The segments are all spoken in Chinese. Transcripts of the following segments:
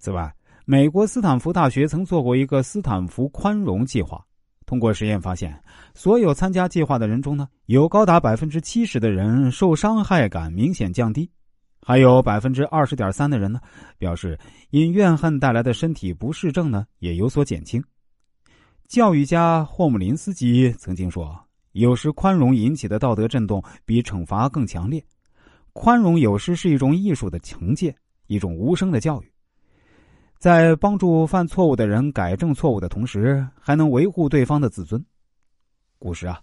此外，美国斯坦福大学曾做过一个斯坦福宽容计划。通过实验发现，所有参加计划的人中呢，有高达百分之七十的人受伤害感明显降低，还有百分之二十点三的人呢，表示因怨恨带来的身体不适症呢也有所减轻。教育家霍姆林斯基曾经说：“有时宽容引起的道德震动比惩罚更强烈，宽容有时是一种艺术的惩戒，一种无声的教育。”在帮助犯错误的人改正错误的同时，还能维护对方的自尊。古时啊，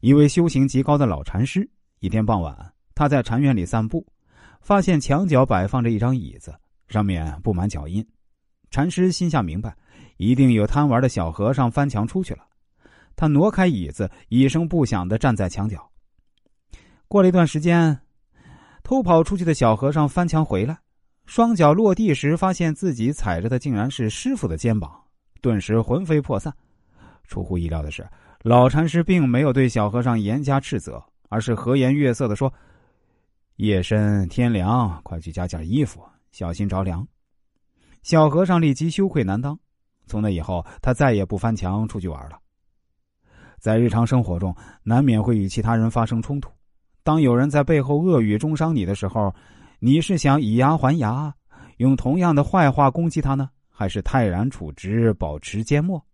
一位修行极高的老禅师，一天傍晚，他在禅院里散步，发现墙角摆放着一张椅子，上面布满脚印。禅师心下明白，一定有贪玩的小和尚翻墙出去了。他挪开椅子，一声不响的站在墙角。过了一段时间，偷跑出去的小和尚翻墙回来。双脚落地时，发现自己踩着的竟然是师傅的肩膀，顿时魂飞魄散。出乎意料的是，老禅师并没有对小和尚严加斥责，而是和颜悦色的说：“夜深天凉，快去加件衣服，小心着凉。”小和尚立即羞愧难当。从那以后，他再也不翻墙出去玩了。在日常生活中，难免会与其他人发生冲突。当有人在背后恶语中伤你的时候，你是想以牙还牙，用同样的坏话攻击他呢，还是泰然处之，保持缄默？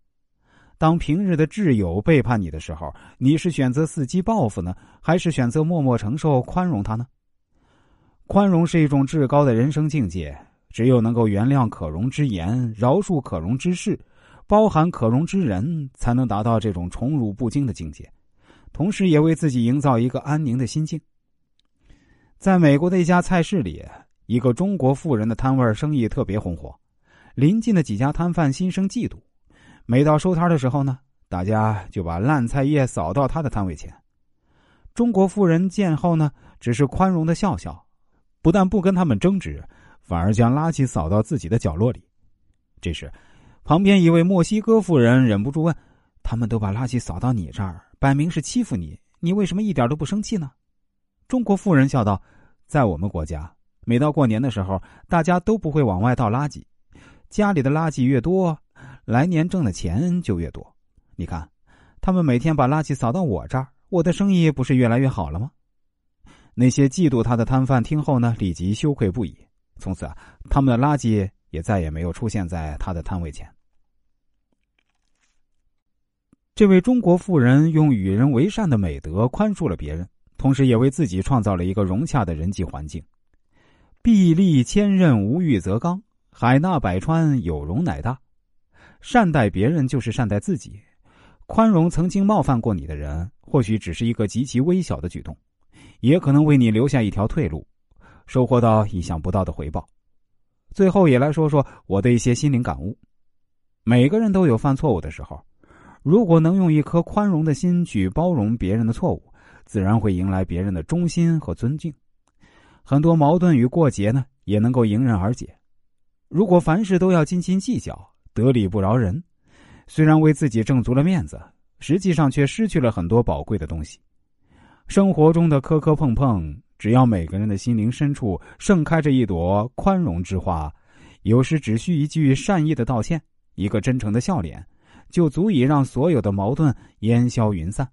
当平日的挚友背叛你的时候，你是选择伺机报复呢，还是选择默默承受、宽容他呢？宽容是一种至高的人生境界，只有能够原谅可容之言，饶恕可容之事，包含可容之人，才能达到这种宠辱不惊的境界，同时也为自己营造一个安宁的心境。在美国的一家菜市里，一个中国富人的摊位生意特别红火，邻近的几家摊贩心生嫉妒。每到收摊的时候呢，大家就把烂菜叶扫到他的摊位前。中国富人见后呢，只是宽容的笑笑，不但不跟他们争执，反而将垃圾扫到自己的角落里。这时，旁边一位墨西哥富人忍不住问：“他们都把垃圾扫到你这儿，摆明是欺负你，你为什么一点都不生气呢？”中国富人笑道。在我们国家，每到过年的时候，大家都不会往外倒垃圾，家里的垃圾越多，来年挣的钱就越多。你看，他们每天把垃圾扫到我这儿，我的生意不是越来越好了吗？那些嫉妒他的摊贩听后呢，立即羞愧不已。从此啊，他们的垃圾也再也没有出现在他的摊位前。这位中国富人用与人为善的美德宽恕了别人。同时，也为自己创造了一个融洽的人际环境。壁立千仞，无欲则刚；海纳百川，有容乃大。善待别人就是善待自己。宽容曾经冒犯过你的人，或许只是一个极其微小的举动，也可能为你留下一条退路，收获到意想不到的回报。最后，也来说说我的一些心灵感悟。每个人都有犯错误的时候，如果能用一颗宽容的心去包容别人的错误。自然会迎来别人的忠心和尊敬，很多矛盾与过节呢也能够迎刃而解。如果凡事都要斤斤计较，得理不饶人，虽然为自己挣足了面子，实际上却失去了很多宝贵的东西。生活中的磕磕碰碰，只要每个人的心灵深处盛开着一朵宽容之花，有时只需一句善意的道歉，一个真诚的笑脸，就足以让所有的矛盾烟消云散。